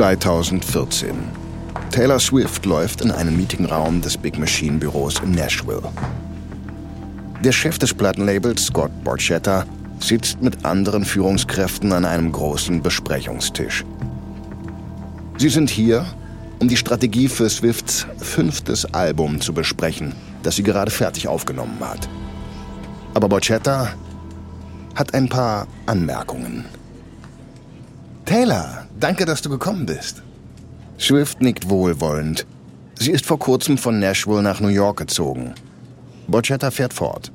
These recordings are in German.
2014. Taylor Swift läuft in einen Meetingraum des Big Machine Büros in Nashville. Der Chef des Plattenlabels, Scott Borchetta, sitzt mit anderen Führungskräften an einem großen Besprechungstisch. Sie sind hier, um die Strategie für Swifts fünftes Album zu besprechen, das sie gerade fertig aufgenommen hat. Aber Borchetta hat ein paar Anmerkungen. Taylor, danke, dass du gekommen bist. Swift nickt wohlwollend. Sie ist vor kurzem von Nashville nach New York gezogen. Borchetta fährt fort.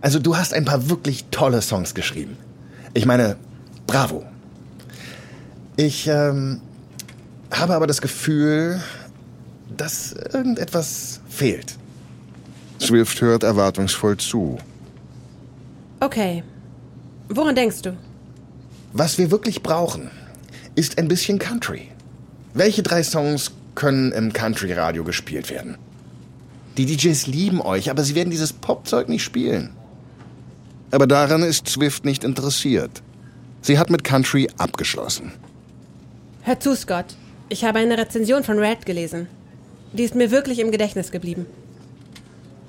Also du hast ein paar wirklich tolle Songs geschrieben. Ich meine, bravo. Ich ähm, habe aber das Gefühl, dass irgendetwas fehlt. Swift hört erwartungsvoll zu. Okay. Woran denkst du? Was wir wirklich brauchen, ist ein bisschen Country. Welche drei Songs können im Country-Radio gespielt werden? Die DJs lieben euch, aber sie werden dieses Popzeug nicht spielen. Aber daran ist Swift nicht interessiert. Sie hat mit Country abgeschlossen. Hör zu, Scott. Ich habe eine Rezension von Red gelesen. Die ist mir wirklich im Gedächtnis geblieben.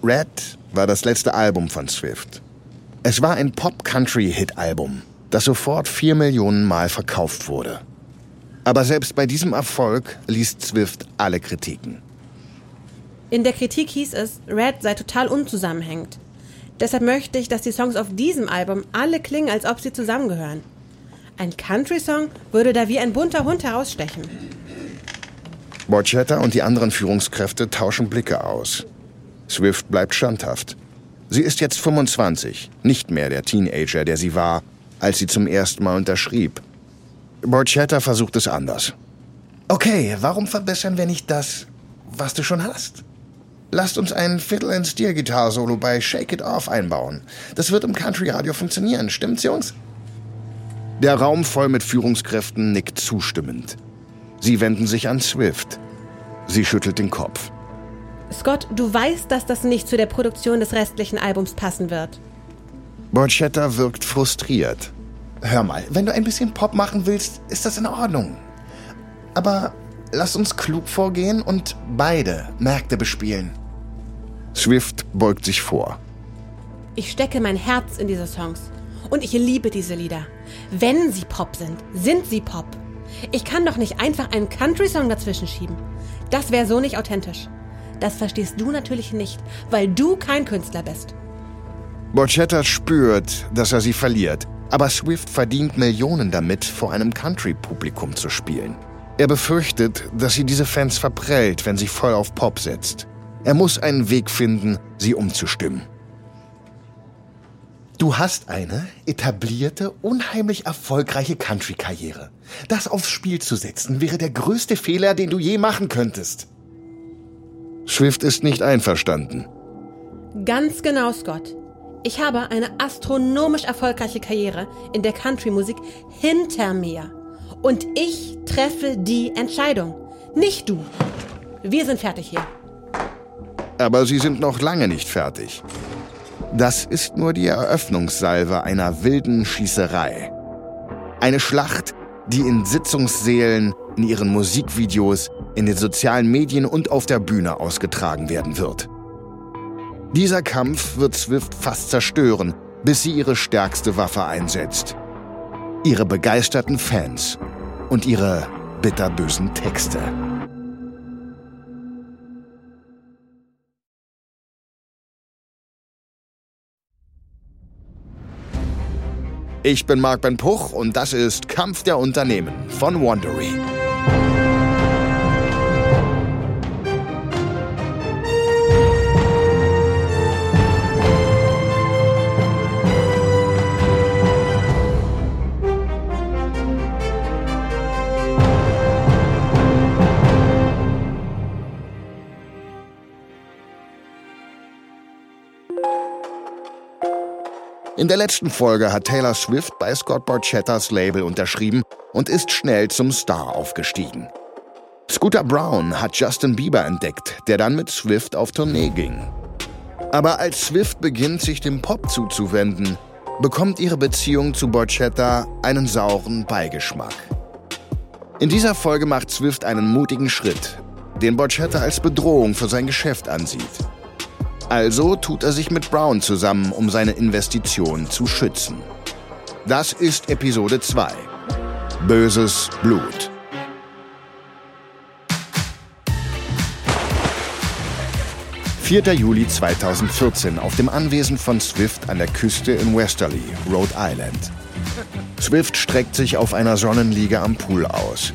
Red war das letzte Album von Swift. Es war ein Pop-Country-Hit-Album, das sofort vier Millionen Mal verkauft wurde. Aber selbst bei diesem Erfolg liest Swift alle Kritiken. In der Kritik hieß es, Red sei total unzusammenhängend. Deshalb möchte ich, dass die Songs auf diesem Album alle klingen, als ob sie zusammengehören. Ein Country-Song würde da wie ein bunter Hund herausstechen. Borchetta und die anderen Führungskräfte tauschen Blicke aus. Swift bleibt standhaft. Sie ist jetzt 25, nicht mehr der Teenager, der sie war, als sie zum ersten Mal unterschrieb. Borchetta versucht es anders. Okay, warum verbessern wir nicht das, was du schon hast? Lasst uns ein Fiddle-and-Steel-Gitarre-Solo bei Shake It Off einbauen. Das wird im Country-Radio funktionieren, stimmt's, Jungs? Der Raum voll mit Führungskräften nickt zustimmend. Sie wenden sich an Swift. Sie schüttelt den Kopf. Scott, du weißt, dass das nicht zu der Produktion des restlichen Albums passen wird. Borchetta wirkt frustriert. Hör mal, wenn du ein bisschen Pop machen willst, ist das in Ordnung. Aber lass uns klug vorgehen und beide Märkte bespielen. Swift beugt sich vor. Ich stecke mein Herz in diese Songs. Und ich liebe diese Lieder. Wenn sie Pop sind, sind sie Pop. Ich kann doch nicht einfach einen Country-Song dazwischen schieben. Das wäre so nicht authentisch. Das verstehst du natürlich nicht, weil du kein Künstler bist. Borchetta spürt, dass er sie verliert. Aber Swift verdient Millionen damit, vor einem Country-Publikum zu spielen. Er befürchtet, dass sie diese Fans verprellt, wenn sie voll auf Pop setzt. Er muss einen Weg finden, sie umzustimmen. Du hast eine etablierte, unheimlich erfolgreiche Country-Karriere. Das aufs Spiel zu setzen, wäre der größte Fehler, den du je machen könntest. Swift ist nicht einverstanden. Ganz genau, Scott. Ich habe eine astronomisch erfolgreiche Karriere in der Country-Musik hinter mir. Und ich treffe die Entscheidung. Nicht du. Wir sind fertig hier. Aber Sie sind noch lange nicht fertig. Das ist nur die Eröffnungssalve einer wilden Schießerei. Eine Schlacht, die in Sitzungssälen, in ihren Musikvideos, in den sozialen Medien und auf der Bühne ausgetragen werden wird. Dieser Kampf wird Swift fast zerstören, bis sie ihre stärkste Waffe einsetzt. Ihre begeisterten Fans und ihre bitterbösen Texte. Ich bin Marc Ben Puch und das ist Kampf der Unternehmen von Wandery. In der letzten Folge hat Taylor Swift bei Scott Borchettas Label unterschrieben und ist schnell zum Star aufgestiegen. Scooter Brown hat Justin Bieber entdeckt, der dann mit Swift auf Tournee ging. Aber als Swift beginnt, sich dem Pop zuzuwenden, bekommt ihre Beziehung zu Borchetta einen sauren Beigeschmack. In dieser Folge macht Swift einen mutigen Schritt, den Borchetta als Bedrohung für sein Geschäft ansieht. Also tut er sich mit Brown zusammen, um seine Investition zu schützen. Das ist Episode 2. Böses Blut. »4. Juli 2014 auf dem Anwesen von Swift an der Küste in Westerly, Rhode Island. Swift streckt sich auf einer Sonnenliege am Pool aus.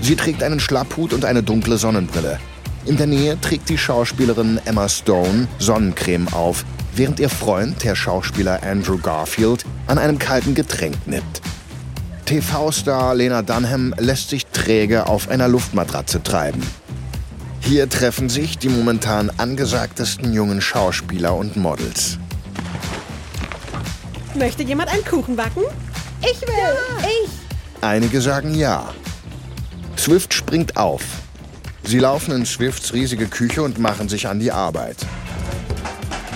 Sie trägt einen Schlapphut und eine dunkle Sonnenbrille. In der Nähe trägt die Schauspielerin Emma Stone Sonnencreme auf, während ihr Freund, der Schauspieler Andrew Garfield, an einem kalten Getränk nippt. TV-Star Lena Dunham lässt sich träge auf einer Luftmatratze treiben. Hier treffen sich die momentan angesagtesten jungen Schauspieler und Models. Möchte jemand einen Kuchen backen? Ich will! Ja. Ich! Einige sagen ja. Swift springt auf. Sie laufen in Swifts riesige Küche und machen sich an die Arbeit.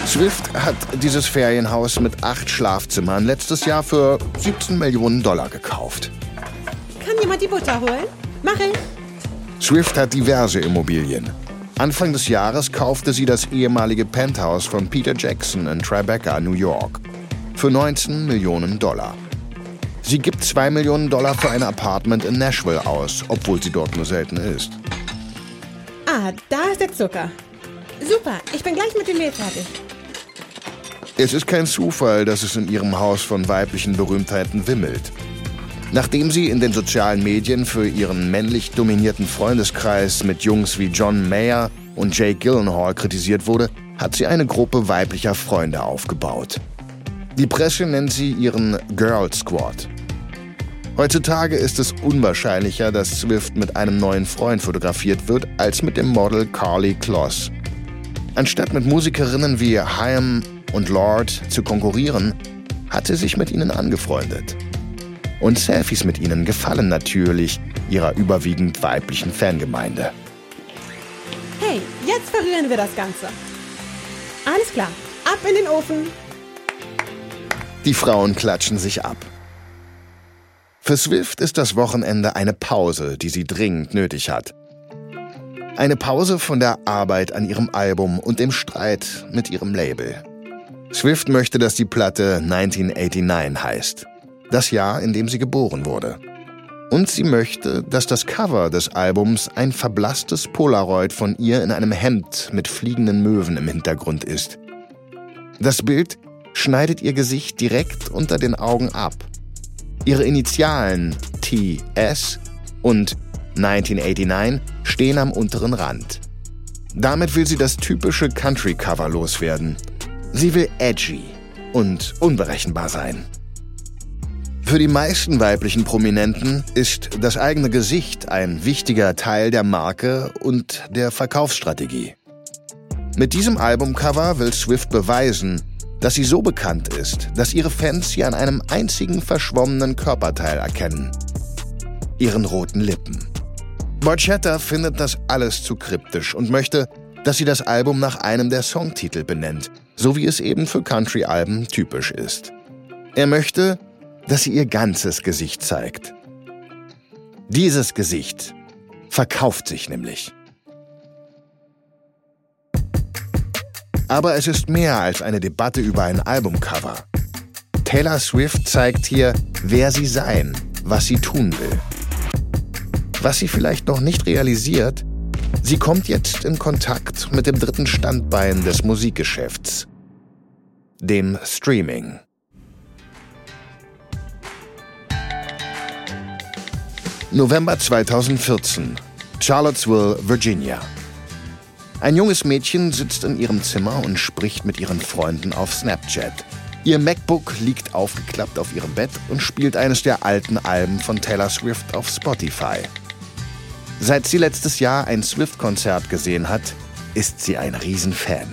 Swift hat dieses Ferienhaus mit acht Schlafzimmern letztes Jahr für 17 Millionen Dollar gekauft. Kann jemand die Butter holen? Mach ich. Swift hat diverse Immobilien. Anfang des Jahres kaufte sie das ehemalige Penthouse von Peter Jackson in Tribeca, New York, für 19 Millionen Dollar. Sie gibt 2 Millionen Dollar für ein Apartment in Nashville aus, obwohl sie dort nur selten ist. Ah, da ist der Zucker. Super, ich bin gleich mit dem Mehl fertig. Es ist kein Zufall, dass es in ihrem Haus von weiblichen Berühmtheiten wimmelt. Nachdem sie in den sozialen Medien für ihren männlich dominierten Freundeskreis mit Jungs wie John Mayer und Jake Gyllenhaal kritisiert wurde, hat sie eine Gruppe weiblicher Freunde aufgebaut. Die Presse nennt sie ihren Girl Squad. Heutzutage ist es unwahrscheinlicher, dass Swift mit einem neuen Freund fotografiert wird, als mit dem Model Carly Kloss. Anstatt mit Musikerinnen wie Haim und Lord zu konkurrieren, hat sie sich mit ihnen angefreundet. Und Selfies mit ihnen gefallen natürlich ihrer überwiegend weiblichen Fangemeinde. Hey, jetzt verrühren wir das Ganze. Alles klar, ab in den Ofen. Die Frauen klatschen sich ab. Für Swift ist das Wochenende eine Pause, die sie dringend nötig hat. Eine Pause von der Arbeit an ihrem Album und dem Streit mit ihrem Label. Swift möchte, dass die Platte 1989 heißt. Das Jahr, in dem sie geboren wurde. Und sie möchte, dass das Cover des Albums ein verblasstes Polaroid von ihr in einem Hemd mit fliegenden Möwen im Hintergrund ist. Das Bild schneidet ihr Gesicht direkt unter den Augen ab Ihre Initialen TS und 1989 stehen am unteren Rand. Damit will sie das typische Country-Cover loswerden. Sie will edgy und unberechenbar sein. Für die meisten weiblichen Prominenten ist das eigene Gesicht ein wichtiger Teil der Marke und der Verkaufsstrategie. Mit diesem Albumcover will Swift beweisen, dass sie so bekannt ist, dass ihre Fans sie an einem einzigen verschwommenen Körperteil erkennen. Ihren roten Lippen. Borchetta findet das alles zu kryptisch und möchte, dass sie das Album nach einem der Songtitel benennt, so wie es eben für Country-Alben typisch ist. Er möchte, dass sie ihr ganzes Gesicht zeigt. Dieses Gesicht verkauft sich nämlich. Aber es ist mehr als eine Debatte über ein Albumcover. Taylor Swift zeigt hier, wer sie sein, was sie tun will. Was sie vielleicht noch nicht realisiert, sie kommt jetzt in Kontakt mit dem dritten Standbein des Musikgeschäfts, dem Streaming. November 2014, Charlottesville, Virginia. Ein junges Mädchen sitzt in ihrem Zimmer und spricht mit ihren Freunden auf Snapchat. Ihr MacBook liegt aufgeklappt auf ihrem Bett und spielt eines der alten Alben von Taylor Swift auf Spotify. Seit sie letztes Jahr ein Swift-Konzert gesehen hat, ist sie ein Riesenfan.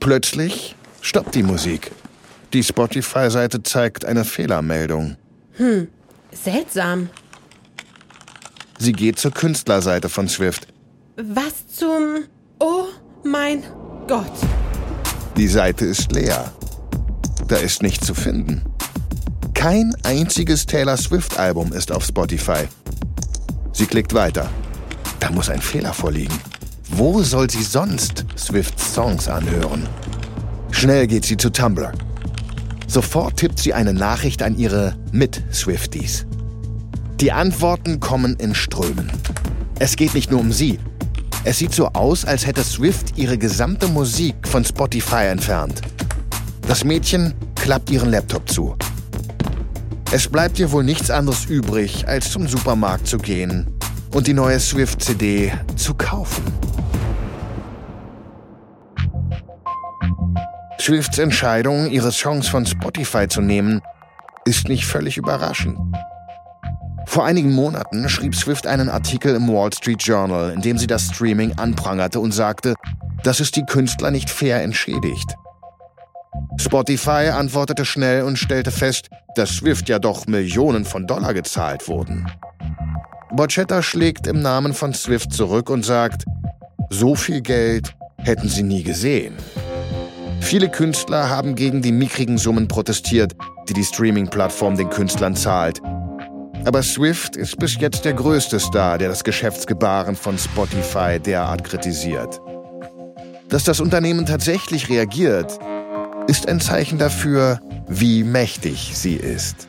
Plötzlich stoppt die Musik. Die Spotify-Seite zeigt eine Fehlermeldung. Hm, seltsam. Sie geht zur Künstlerseite von Swift. Was zum... Oh mein Gott. Die Seite ist leer. Da ist nichts zu finden. Kein einziges Taylor Swift-Album ist auf Spotify. Sie klickt weiter. Da muss ein Fehler vorliegen. Wo soll sie sonst Swifts Songs anhören? Schnell geht sie zu Tumblr. Sofort tippt sie eine Nachricht an ihre Mit-Swifties. Die Antworten kommen in Strömen. Es geht nicht nur um sie. Es sieht so aus, als hätte Swift ihre gesamte Musik von Spotify entfernt. Das Mädchen klappt ihren Laptop zu. Es bleibt ihr wohl nichts anderes übrig, als zum Supermarkt zu gehen und die neue Swift-CD zu kaufen. Swifts Entscheidung, ihre Songs von Spotify zu nehmen, ist nicht völlig überraschend. Vor einigen Monaten schrieb Swift einen Artikel im Wall Street Journal, in dem sie das Streaming anprangerte und sagte, dass es die Künstler nicht fair entschädigt. Spotify antwortete schnell und stellte fest, dass Swift ja doch Millionen von Dollar gezahlt wurden. Borchetta schlägt im Namen von Swift zurück und sagt, so viel Geld hätten sie nie gesehen. Viele Künstler haben gegen die mickrigen Summen protestiert, die die Streaming-Plattform den Künstlern zahlt. Aber Swift ist bis jetzt der größte Star, der das Geschäftsgebaren von Spotify derart kritisiert. Dass das Unternehmen tatsächlich reagiert, ist ein Zeichen dafür, wie mächtig sie ist.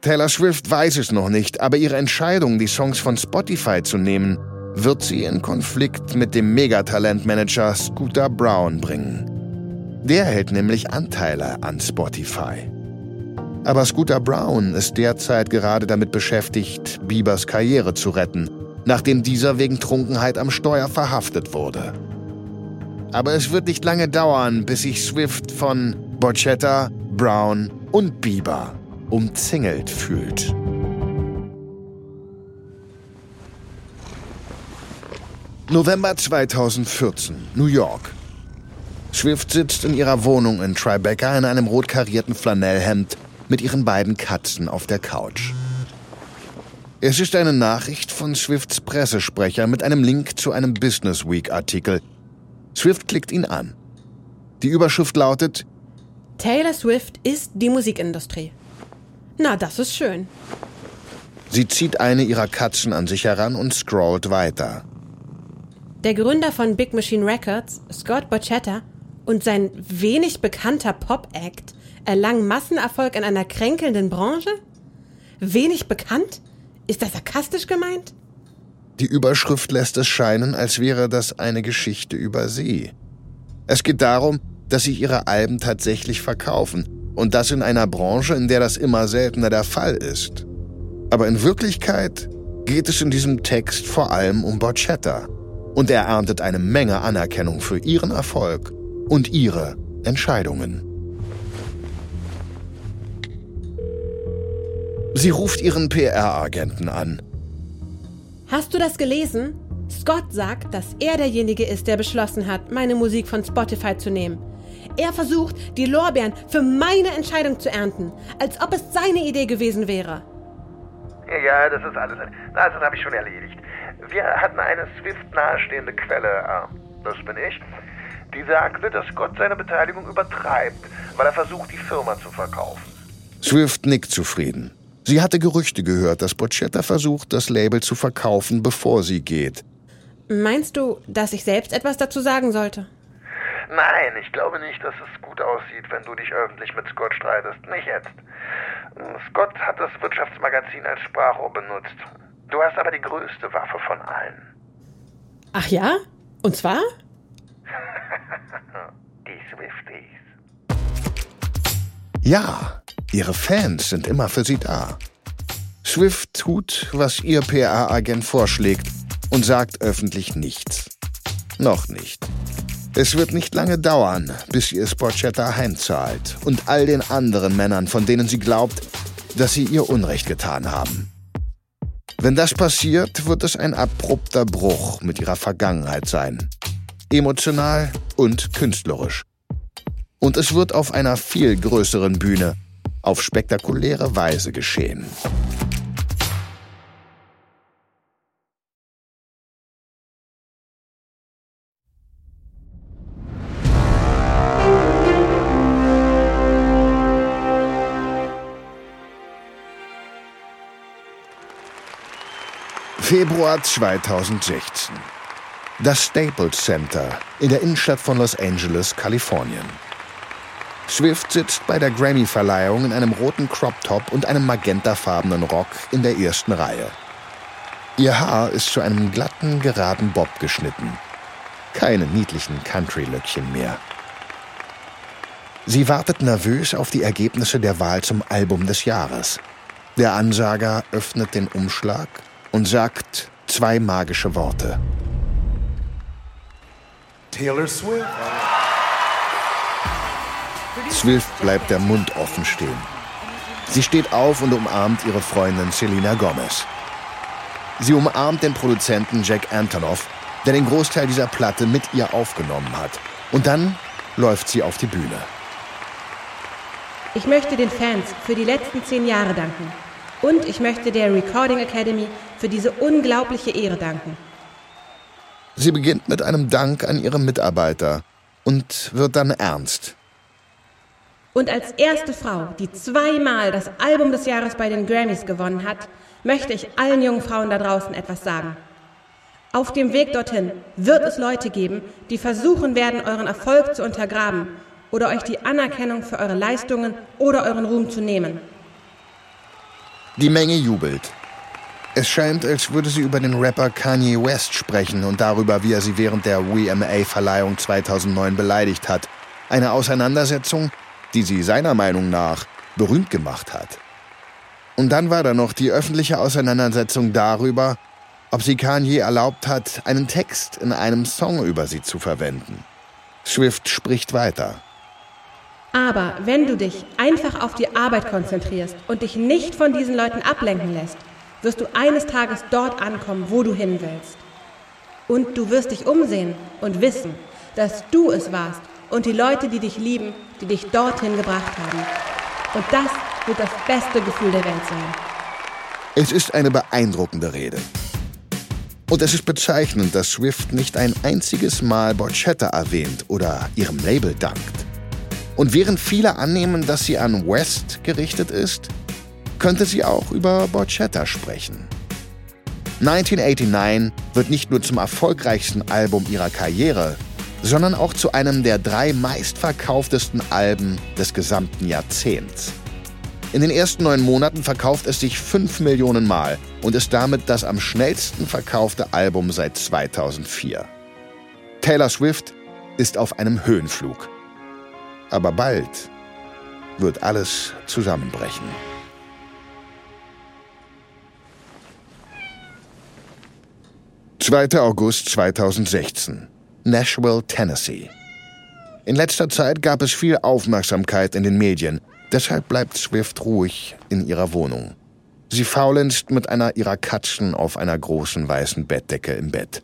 Taylor Swift weiß es noch nicht, aber ihre Entscheidung, die Songs von Spotify zu nehmen, wird sie in Konflikt mit dem Megatalentmanager Scooter Brown bringen. Der hält nämlich Anteile an Spotify. Aber Scooter Brown ist derzeit gerade damit beschäftigt, Biebers Karriere zu retten, nachdem dieser wegen Trunkenheit am Steuer verhaftet wurde. Aber es wird nicht lange dauern, bis sich Swift von Borchetta, Brown und Bieber umzingelt fühlt. November 2014, New York. Swift sitzt in ihrer Wohnung in Tribeca in einem rot karierten Flanellhemd mit ihren beiden Katzen auf der Couch. Es ist eine Nachricht von Swifts Pressesprecher mit einem Link zu einem Business Week-Artikel. Swift klickt ihn an. Die Überschrift lautet Taylor Swift ist die Musikindustrie. Na, das ist schön. Sie zieht eine ihrer Katzen an sich heran und scrollt weiter. Der Gründer von Big Machine Records, Scott Borchetta, und sein wenig bekannter Pop-Act erlangen Massenerfolg in einer kränkelnden Branche? Wenig bekannt? Ist das sarkastisch gemeint? Die Überschrift lässt es scheinen, als wäre das eine Geschichte über sie. Es geht darum, dass sich ihre Alben tatsächlich verkaufen und das in einer Branche, in der das immer seltener der Fall ist. Aber in Wirklichkeit geht es in diesem Text vor allem um Borchetta. Und er erntet eine Menge Anerkennung für ihren Erfolg und ihre Entscheidungen. Sie ruft ihren PR-Agenten an. Hast du das gelesen? Scott sagt, dass er derjenige ist, der beschlossen hat, meine Musik von Spotify zu nehmen. Er versucht, die Lorbeeren für meine Entscheidung zu ernten, als ob es seine Idee gewesen wäre. Ja, das ist alles. Na, das habe ich schon erledigt. Wir hatten eine Swift nahestehende Quelle, ah, das bin ich, die sagte, dass Gott seine Beteiligung übertreibt, weil er versucht, die Firma zu verkaufen. Swift nickt zufrieden. Sie hatte Gerüchte gehört, dass Borchetta versucht, das Label zu verkaufen, bevor sie geht. Meinst du, dass ich selbst etwas dazu sagen sollte? Nein, ich glaube nicht, dass es gut aussieht, wenn du dich öffentlich mit Scott streitest. Nicht jetzt. Scott hat das Wirtschaftsmagazin als Sprachrohr benutzt. Du hast aber die größte Waffe von allen. Ach ja? Und zwar? die Swifties. Ja, ihre Fans sind immer für sie da. Swift tut, was ihr PR-Agent vorschlägt und sagt öffentlich nichts. Noch nicht. Es wird nicht lange dauern, bis ihr Sporchetta heimzahlt und all den anderen Männern, von denen sie glaubt, dass sie ihr Unrecht getan haben. Wenn das passiert, wird es ein abrupter Bruch mit ihrer Vergangenheit sein. Emotional und künstlerisch. Und es wird auf einer viel größeren Bühne auf spektakuläre Weise geschehen. Februar 2016. Das Staples Center in der Innenstadt von Los Angeles, Kalifornien. Swift sitzt bei der Grammy-Verleihung in einem roten Crop-Top und einem magentafarbenen Rock in der ersten Reihe. Ihr Haar ist zu einem glatten, geraden Bob geschnitten. Keine niedlichen Country-Löckchen mehr. Sie wartet nervös auf die Ergebnisse der Wahl zum Album des Jahres. Der Ansager öffnet den Umschlag und sagt zwei magische Worte. Taylor Swift. Swift bleibt der Mund offen stehen. Sie steht auf und umarmt ihre Freundin Selena Gomez. Sie umarmt den Produzenten Jack Antonoff, der den Großteil dieser Platte mit ihr aufgenommen hat. Und dann läuft sie auf die Bühne. Ich möchte den Fans für die letzten zehn Jahre danken. Und ich möchte der Recording Academy für diese unglaubliche Ehre danken. Sie beginnt mit einem Dank an ihre Mitarbeiter und wird dann ernst. Und als erste Frau, die zweimal das Album des Jahres bei den Grammys gewonnen hat, möchte ich allen jungen Frauen da draußen etwas sagen. Auf dem Weg dorthin wird es Leute geben, die versuchen werden, euren Erfolg zu untergraben oder euch die Anerkennung für eure Leistungen oder euren Ruhm zu nehmen. Die Menge jubelt. Es scheint, als würde sie über den Rapper Kanye West sprechen und darüber, wie er sie während der WMA-Verleihung 2009 beleidigt hat. Eine Auseinandersetzung, die sie seiner Meinung nach berühmt gemacht hat. Und dann war da noch die öffentliche Auseinandersetzung darüber, ob sie Kanye erlaubt hat, einen Text in einem Song über sie zu verwenden. Swift spricht weiter. Aber wenn du dich einfach auf die Arbeit konzentrierst und dich nicht von diesen Leuten ablenken lässt, wirst du eines Tages dort ankommen, wo du hin willst. Und du wirst dich umsehen und wissen, dass du es warst und die Leute, die dich lieben, die dich dorthin gebracht haben. Und das wird das beste Gefühl der Welt sein. Es ist eine beeindruckende Rede. Und es ist bezeichnend, dass Swift nicht ein einziges Mal Borchetta erwähnt oder ihrem Label dankt. Und während viele annehmen, dass sie an West gerichtet ist, könnte sie auch über Borchetta sprechen. 1989 wird nicht nur zum erfolgreichsten Album ihrer Karriere, sondern auch zu einem der drei meistverkauftesten Alben des gesamten Jahrzehnts. In den ersten neun Monaten verkauft es sich fünf Millionen Mal und ist damit das am schnellsten verkaufte Album seit 2004. Taylor Swift ist auf einem Höhenflug. Aber bald wird alles zusammenbrechen. Zweiter August 2016. Nashville, Tennessee. In letzter Zeit gab es viel Aufmerksamkeit in den Medien, deshalb bleibt Swift ruhig in ihrer Wohnung. Sie faulenzt mit einer ihrer Katzen auf einer großen weißen Bettdecke im Bett.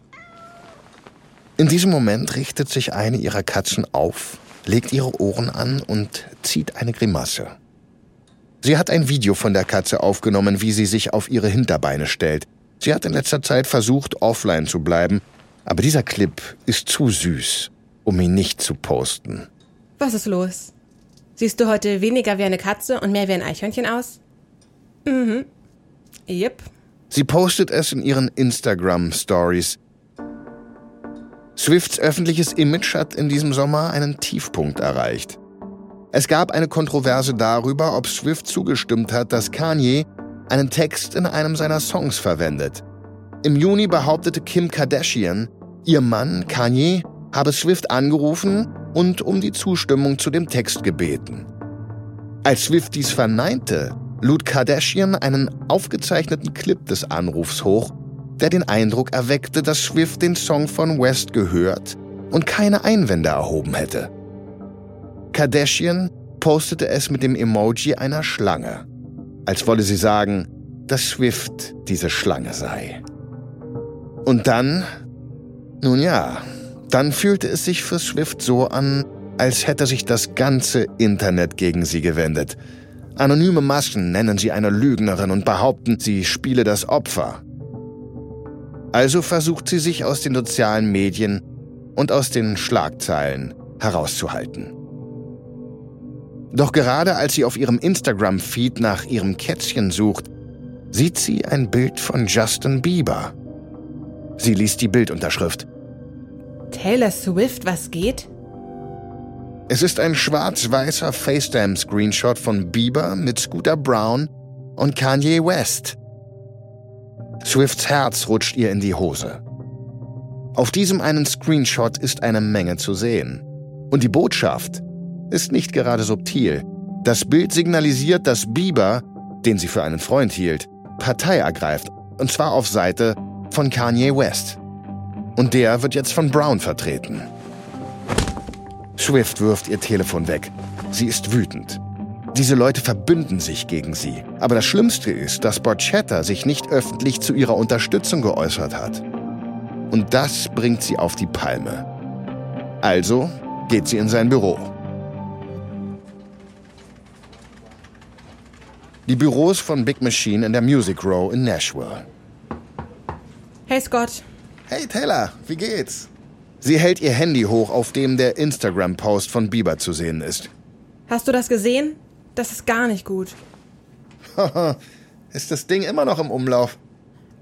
In diesem Moment richtet sich eine ihrer Katzen auf legt ihre Ohren an und zieht eine Grimasse. Sie hat ein Video von der Katze aufgenommen, wie sie sich auf ihre Hinterbeine stellt. Sie hat in letzter Zeit versucht, offline zu bleiben, aber dieser Clip ist zu süß, um ihn nicht zu posten. Was ist los? Siehst du heute weniger wie eine Katze und mehr wie ein Eichhörnchen aus? Mhm. Yep. Sie postet es in ihren Instagram-Stories, Swifts öffentliches Image hat in diesem Sommer einen Tiefpunkt erreicht. Es gab eine Kontroverse darüber, ob Swift zugestimmt hat, dass Kanye einen Text in einem seiner Songs verwendet. Im Juni behauptete Kim Kardashian, ihr Mann Kanye habe Swift angerufen und um die Zustimmung zu dem Text gebeten. Als Swift dies verneinte, lud Kardashian einen aufgezeichneten Clip des Anrufs hoch der den Eindruck erweckte, dass Swift den Song von West gehört und keine Einwände erhoben hätte. Kardashian postete es mit dem Emoji einer Schlange, als wolle sie sagen, dass Swift diese Schlange sei. Und dann, nun ja, dann fühlte es sich für Swift so an, als hätte sich das ganze Internet gegen sie gewendet. Anonyme Maschen nennen sie eine Lügnerin und behaupten, sie spiele das Opfer. Also versucht sie sich aus den sozialen Medien und aus den Schlagzeilen herauszuhalten. Doch gerade als sie auf ihrem Instagram-Feed nach ihrem Kätzchen sucht, sieht sie ein Bild von Justin Bieber. Sie liest die Bildunterschrift. Taylor Swift, was geht? Es ist ein schwarz-weißer FaceTime-Screenshot von Bieber mit Scooter Brown und Kanye West. Swifts Herz rutscht ihr in die Hose. Auf diesem einen Screenshot ist eine Menge zu sehen. Und die Botschaft ist nicht gerade subtil. Das Bild signalisiert, dass Bieber, den sie für einen Freund hielt, Partei ergreift. Und zwar auf Seite von Kanye West. Und der wird jetzt von Brown vertreten. Swift wirft ihr Telefon weg. Sie ist wütend. Diese Leute verbünden sich gegen sie. Aber das Schlimmste ist, dass Borchetta sich nicht öffentlich zu ihrer Unterstützung geäußert hat. Und das bringt sie auf die Palme. Also geht sie in sein Büro. Die Büros von Big Machine in der Music Row in Nashville. Hey Scott. Hey Taylor, wie geht's? Sie hält ihr Handy hoch, auf dem der Instagram-Post von Bieber zu sehen ist. Hast du das gesehen? Das ist gar nicht gut. ist das Ding immer noch im Umlauf?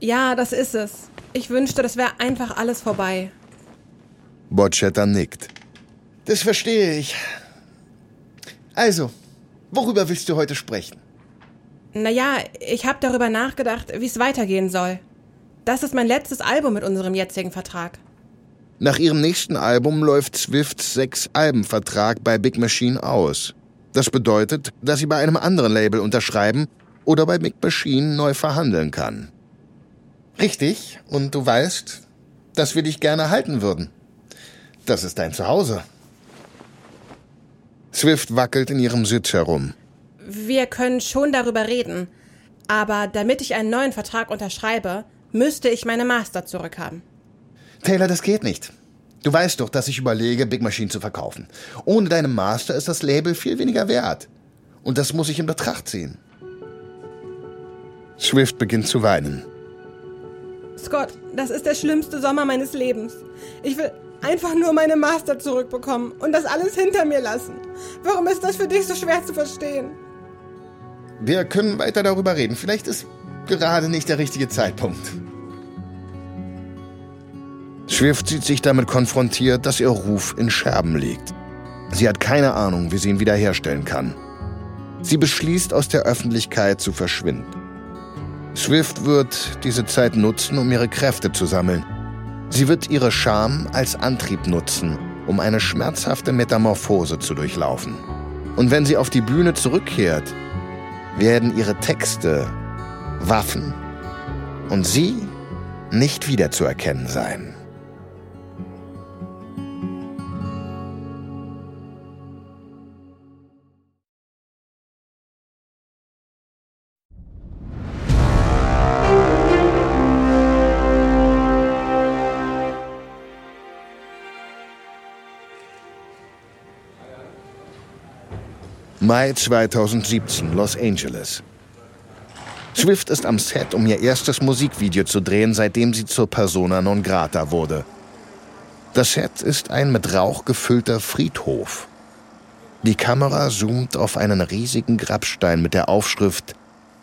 Ja, das ist es. Ich wünschte, das wäre einfach alles vorbei. Bocchetta nickt. Das verstehe ich. Also, worüber willst du heute sprechen? Naja, ich habe darüber nachgedacht, wie es weitergehen soll. Das ist mein letztes Album mit unserem jetzigen Vertrag. Nach ihrem nächsten Album läuft Swifts Sechs-Alben-Vertrag bei Big Machine aus. Das bedeutet, dass sie bei einem anderen Label unterschreiben oder bei Big Machine neu verhandeln kann. Richtig, und du weißt, dass wir dich gerne halten würden. Das ist dein Zuhause. Swift wackelt in ihrem Sitz herum. Wir können schon darüber reden, aber damit ich einen neuen Vertrag unterschreibe, müsste ich meine Master zurückhaben. Taylor, das geht nicht. Du weißt doch, dass ich überlege, Big Machine zu verkaufen. Ohne deine Master ist das Label viel weniger wert. Und das muss ich in Betracht ziehen. Swift beginnt zu weinen. Scott, das ist der schlimmste Sommer meines Lebens. Ich will einfach nur meine Master zurückbekommen und das alles hinter mir lassen. Warum ist das für dich so schwer zu verstehen? Wir können weiter darüber reden. Vielleicht ist gerade nicht der richtige Zeitpunkt. Swift sieht sich damit konfrontiert, dass ihr Ruf in Scherben liegt. Sie hat keine Ahnung, wie sie ihn wiederherstellen kann. Sie beschließt, aus der Öffentlichkeit zu verschwinden. Swift wird diese Zeit nutzen, um ihre Kräfte zu sammeln. Sie wird ihre Scham als Antrieb nutzen, um eine schmerzhafte Metamorphose zu durchlaufen. Und wenn sie auf die Bühne zurückkehrt, werden ihre Texte Waffen und sie nicht wiederzuerkennen sein. Mai 2017, Los Angeles. Swift ist am Set, um ihr erstes Musikvideo zu drehen, seitdem sie zur Persona non grata wurde. Das Set ist ein mit Rauch gefüllter Friedhof. Die Kamera zoomt auf einen riesigen Grabstein mit der Aufschrift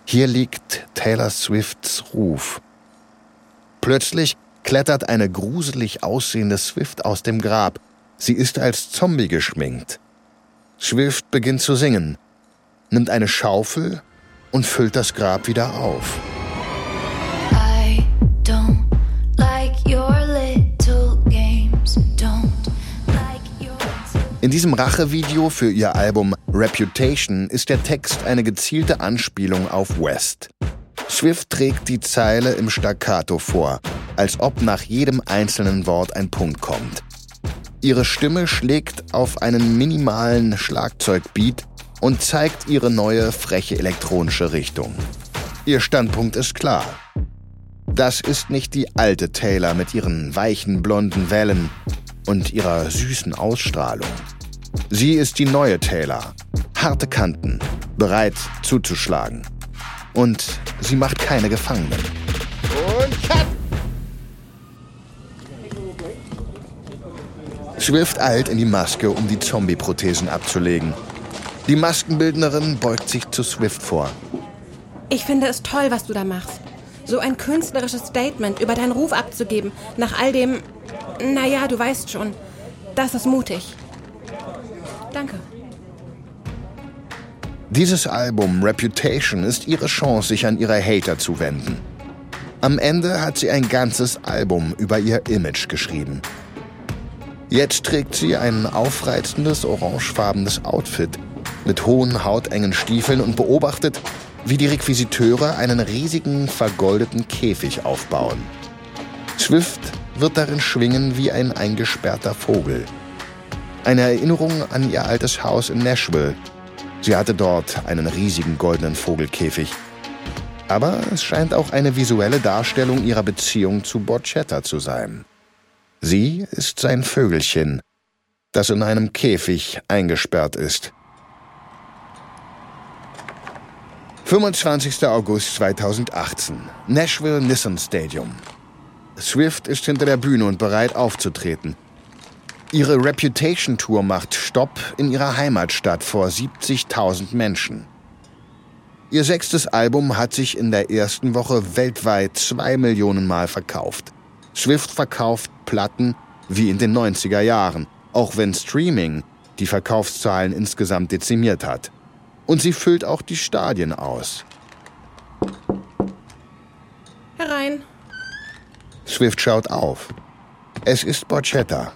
Hier liegt Taylor Swifts Ruf. Plötzlich klettert eine gruselig aussehende Swift aus dem Grab. Sie ist als Zombie geschminkt. Swift beginnt zu singen, nimmt eine Schaufel und füllt das Grab wieder auf. In diesem Rachevideo für ihr Album Reputation ist der Text eine gezielte Anspielung auf West. Swift trägt die Zeile im Staccato vor, als ob nach jedem einzelnen Wort ein Punkt kommt. Ihre Stimme schlägt auf einen minimalen Schlagzeugbeat und zeigt ihre neue, freche elektronische Richtung. Ihr Standpunkt ist klar. Das ist nicht die alte Taylor mit ihren weichen blonden Wellen und ihrer süßen Ausstrahlung. Sie ist die neue Taylor. Harte Kanten, bereit zuzuschlagen. Und sie macht keine Gefangenen. Und cut! Swift eilt in die Maske, um die Zombie-Prothesen abzulegen. Die Maskenbildnerin beugt sich zu Swift vor. Ich finde es toll, was du da machst. So ein künstlerisches Statement über deinen Ruf abzugeben, nach all dem. Naja, du weißt schon. Das ist mutig. Danke. Dieses Album Reputation ist ihre Chance, sich an ihre Hater zu wenden. Am Ende hat sie ein ganzes Album über ihr Image geschrieben. Jetzt trägt sie ein aufreizendes orangefarbenes Outfit mit hohen hautengen Stiefeln und beobachtet, wie die Requisiteure einen riesigen vergoldeten Käfig aufbauen. Swift wird darin schwingen wie ein eingesperrter Vogel. Eine Erinnerung an ihr altes Haus in Nashville, Sie hatte dort einen riesigen goldenen Vogelkäfig. Aber es scheint auch eine visuelle Darstellung ihrer Beziehung zu Borchetta zu sein. Sie ist sein Vögelchen, das in einem Käfig eingesperrt ist. 25. August 2018. Nashville Nissan Stadium. Swift ist hinter der Bühne und bereit aufzutreten. Ihre Reputation-Tour macht Stopp in ihrer Heimatstadt vor 70.000 Menschen. Ihr sechstes Album hat sich in der ersten Woche weltweit zwei Millionen Mal verkauft. Swift verkauft Platten wie in den 90er Jahren, auch wenn Streaming die Verkaufszahlen insgesamt dezimiert hat. Und sie füllt auch die Stadien aus. Herein. Swift schaut auf. Es ist Borchetta.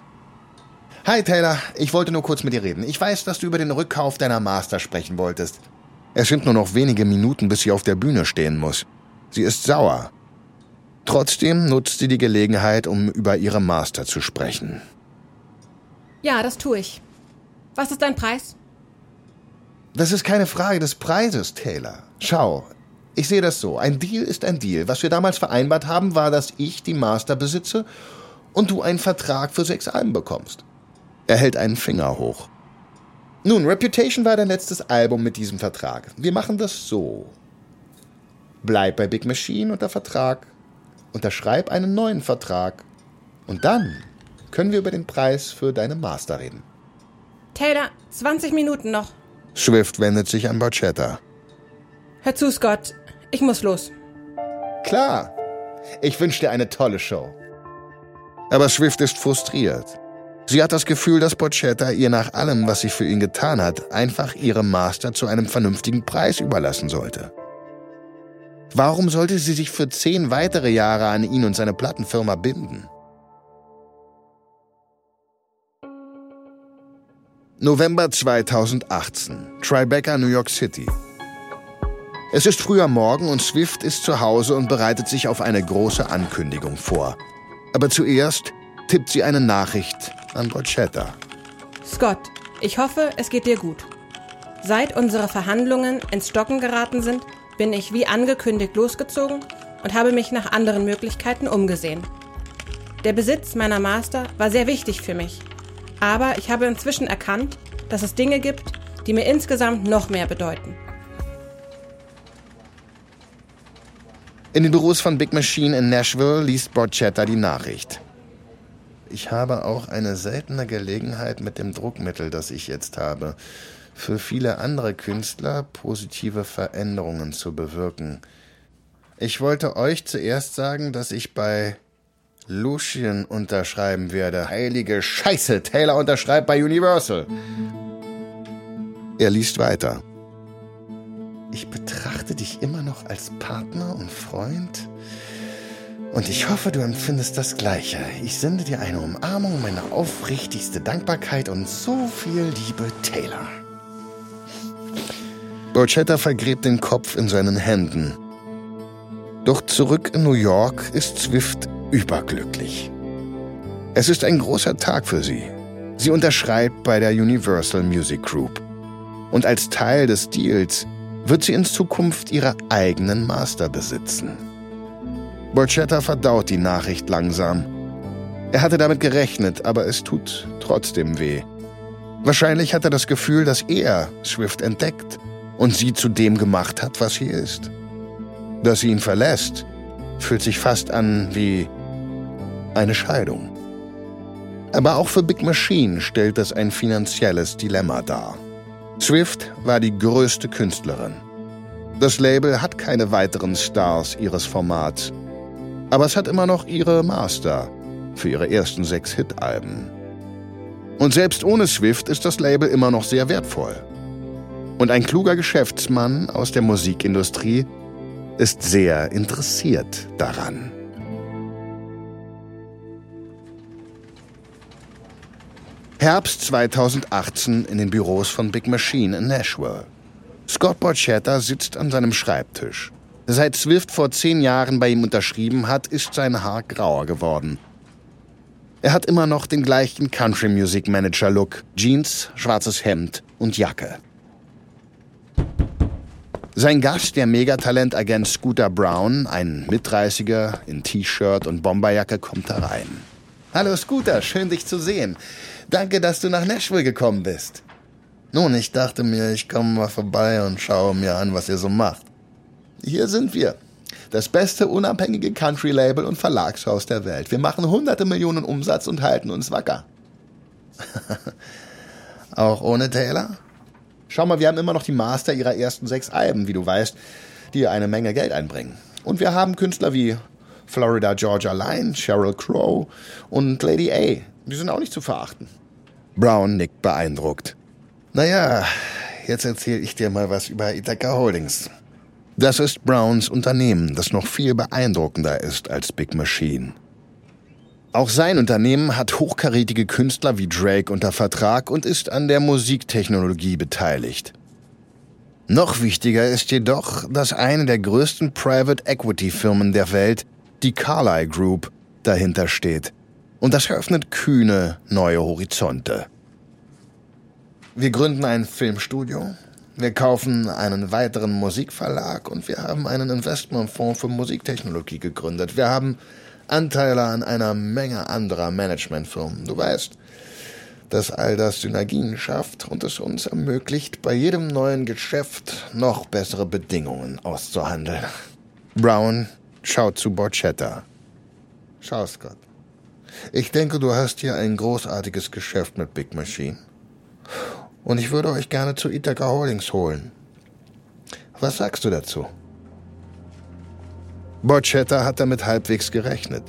Hi Taylor, ich wollte nur kurz mit dir reden. Ich weiß, dass du über den Rückkauf deiner Master sprechen wolltest. Es sind nur noch wenige Minuten, bis sie auf der Bühne stehen muss. Sie ist sauer. Trotzdem nutzt sie die Gelegenheit, um über ihre Master zu sprechen. Ja, das tue ich. Was ist dein Preis? Das ist keine Frage des Preises, Taylor. Schau, ich sehe das so. Ein Deal ist ein Deal. Was wir damals vereinbart haben, war, dass ich die Master besitze und du einen Vertrag für sechs Alben bekommst. Er hält einen Finger hoch. Nun, Reputation war dein letztes Album mit diesem Vertrag. Wir machen das so. Bleib bei Big Machine unter Vertrag, unterschreib einen neuen Vertrag und dann können wir über den Preis für deine Master reden. Taylor, 20 Minuten noch. Swift wendet sich an Borchetta. Hör zu, Scott. Ich muss los. Klar. Ich wünsche dir eine tolle Show. Aber Swift ist frustriert. Sie hat das Gefühl, dass Borchetta ihr nach allem, was sie für ihn getan hat, einfach ihre Master zu einem vernünftigen Preis überlassen sollte. Warum sollte sie sich für zehn weitere Jahre an ihn und seine Plattenfirma binden? November 2018, Tribeca, New York City. Es ist früher Morgen und Swift ist zu Hause und bereitet sich auf eine große Ankündigung vor. Aber zuerst tippt sie eine Nachricht an Borchetta. Scott, ich hoffe, es geht dir gut. Seit unsere Verhandlungen ins Stocken geraten sind, bin ich wie angekündigt losgezogen und habe mich nach anderen Möglichkeiten umgesehen. Der Besitz meiner Master war sehr wichtig für mich, aber ich habe inzwischen erkannt, dass es Dinge gibt, die mir insgesamt noch mehr bedeuten. In den Büros von Big Machine in Nashville liest Borchetta die Nachricht. Ich habe auch eine seltene Gelegenheit mit dem Druckmittel, das ich jetzt habe, für viele andere Künstler positive Veränderungen zu bewirken. Ich wollte euch zuerst sagen, dass ich bei Lucien unterschreiben werde. Heilige Scheiße, Taylor unterschreibt bei Universal. Er liest weiter. Ich betrachte dich immer noch als Partner und Freund. Und ich hoffe, du empfindest das Gleiche. Ich sende dir eine Umarmung, meine aufrichtigste Dankbarkeit und so viel Liebe, Taylor. Borchetta vergräbt den Kopf in seinen Händen. Doch zurück in New York ist Swift überglücklich. Es ist ein großer Tag für sie. Sie unterschreibt bei der Universal Music Group. Und als Teil des Deals wird sie in Zukunft ihre eigenen Master besitzen. Borchetta verdaut die Nachricht langsam. Er hatte damit gerechnet, aber es tut trotzdem weh. Wahrscheinlich hat er das Gefühl, dass er Swift entdeckt und sie zu dem gemacht hat, was sie ist. Dass sie ihn verlässt, fühlt sich fast an wie eine Scheidung. Aber auch für Big Machine stellt das ein finanzielles Dilemma dar. Swift war die größte Künstlerin. Das Label hat keine weiteren Stars ihres Formats. Aber es hat immer noch ihre Master für ihre ersten sechs Hit-Alben. Und selbst ohne Swift ist das Label immer noch sehr wertvoll. Und ein kluger Geschäftsmann aus der Musikindustrie ist sehr interessiert daran. Herbst 2018 in den Büros von Big Machine in Nashville. Scott Borchetta sitzt an seinem Schreibtisch. Seit Swift vor zehn Jahren bei ihm unterschrieben hat, ist sein Haar grauer geworden. Er hat immer noch den gleichen Country Music Manager Look. Jeans, schwarzes Hemd und Jacke. Sein Gast, der Megatalent-Agent Scooter Brown, ein Mitreißiger in T-Shirt und Bomberjacke, kommt herein. Hallo Scooter, schön dich zu sehen. Danke, dass du nach Nashville gekommen bist. Nun, ich dachte mir, ich komme mal vorbei und schaue mir an, was ihr so macht. Hier sind wir. Das beste unabhängige Country-Label und Verlagshaus der Welt. Wir machen hunderte Millionen Umsatz und halten uns wacker. Auch ohne Taylor? Schau mal, wir haben immer noch die Master ihrer ersten sechs Alben, wie du weißt, die eine Menge Geld einbringen. Und wir haben Künstler wie Florida Georgia Line, Sheryl Crow und Lady A. Die sind auch nicht zu verachten. Brown nickt beeindruckt. Naja, jetzt erzähle ich dir mal was über Ithaca Holdings. Das ist Browns Unternehmen, das noch viel beeindruckender ist als Big Machine. Auch sein Unternehmen hat hochkarätige Künstler wie Drake unter Vertrag und ist an der Musiktechnologie beteiligt. Noch wichtiger ist jedoch, dass eine der größten Private Equity Firmen der Welt, die Carlyle Group, dahinter steht. Und das eröffnet kühne neue Horizonte. Wir gründen ein Filmstudio, wir kaufen einen weiteren Musikverlag und wir haben einen Investmentfonds für Musiktechnologie gegründet. Wir haben Anteile an einer Menge anderer Managementfirmen. Du weißt, dass all das Synergien schafft und es uns ermöglicht, bei jedem neuen Geschäft noch bessere Bedingungen auszuhandeln. Brown schaut zu Borchetta. Schau, Scott. Ich denke, du hast hier ein großartiges Geschäft mit Big Machine. Und ich würde euch gerne zu Ithaca Holdings holen. Was sagst du dazu? Borchetta hat damit halbwegs gerechnet.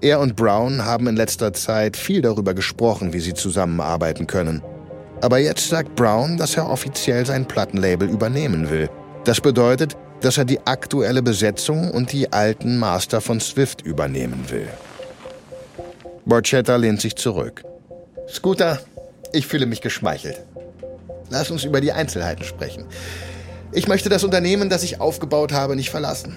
Er und Brown haben in letzter Zeit viel darüber gesprochen, wie sie zusammenarbeiten können. Aber jetzt sagt Brown, dass er offiziell sein Plattenlabel übernehmen will. Das bedeutet, dass er die aktuelle Besetzung und die alten Master von Swift übernehmen will. Borchetta lehnt sich zurück. Scooter, ich fühle mich geschmeichelt. Lass uns über die Einzelheiten sprechen. Ich möchte das Unternehmen, das ich aufgebaut habe, nicht verlassen.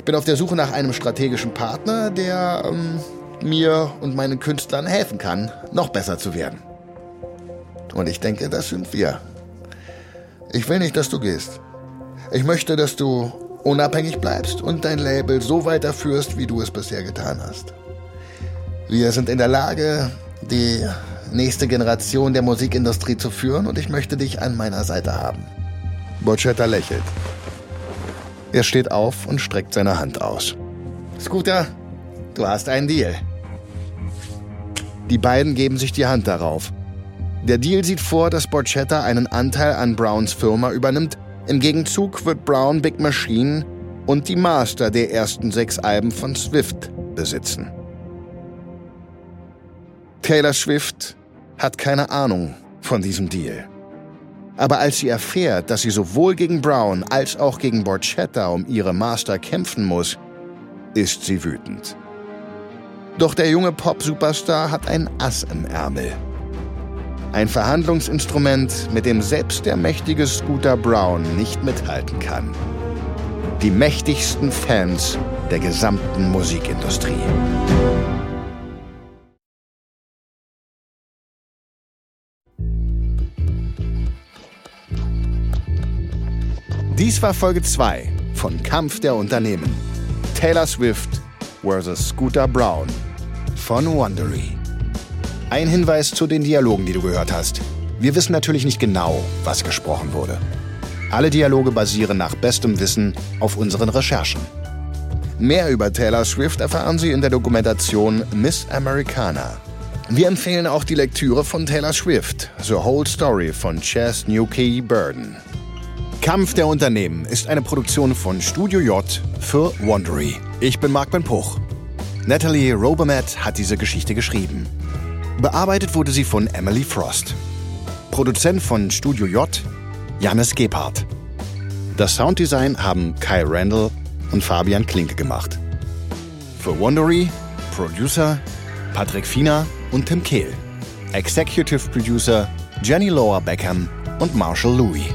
Ich bin auf der Suche nach einem strategischen Partner, der ähm, mir und meinen Künstlern helfen kann, noch besser zu werden. Und ich denke, das sind wir. Ich will nicht, dass du gehst. Ich möchte, dass du unabhängig bleibst und dein Label so weiterführst, wie du es bisher getan hast. Wir sind in der Lage, die nächste Generation der Musikindustrie zu führen und ich möchte dich an meiner Seite haben. Borchetta lächelt. Er steht auf und streckt seine Hand aus. Scooter, du hast einen Deal. Die beiden geben sich die Hand darauf. Der Deal sieht vor, dass Borchetta einen Anteil an Browns Firma übernimmt. Im Gegenzug wird Brown Big Machine und die Master der ersten sechs Alben von Swift besitzen. Taylor Swift hat keine Ahnung von diesem Deal. Aber als sie erfährt, dass sie sowohl gegen Brown als auch gegen Borchetta um ihre Master kämpfen muss, ist sie wütend. Doch der junge Pop-Superstar hat ein Ass im Ärmel. Ein Verhandlungsinstrument, mit dem selbst der mächtige Scooter Brown nicht mithalten kann. Die mächtigsten Fans der gesamten Musikindustrie. Dies war Folge 2 von Kampf der Unternehmen. Taylor Swift vs. Scooter Brown von Wondery. Ein Hinweis zu den Dialogen, die du gehört hast. Wir wissen natürlich nicht genau, was gesprochen wurde. Alle Dialoge basieren nach bestem Wissen auf unseren Recherchen. Mehr über Taylor Swift erfahren Sie in der Dokumentation Miss Americana. Wir empfehlen auch die Lektüre von Taylor Swift, The Whole Story von Chess Newkey Burden. Kampf der Unternehmen ist eine Produktion von Studio J für Wondery. Ich bin Marc Ben Puch. Natalie Robermatt hat diese Geschichte geschrieben. Bearbeitet wurde sie von Emily Frost. Produzent von Studio J, Jannis Gebhardt. Das Sounddesign haben Kai Randall und Fabian Klinke gemacht. Für Wondery, Producer Patrick Fiener und Tim Kehl. Executive Producer Jenny Lower Beckham und Marshall Louis.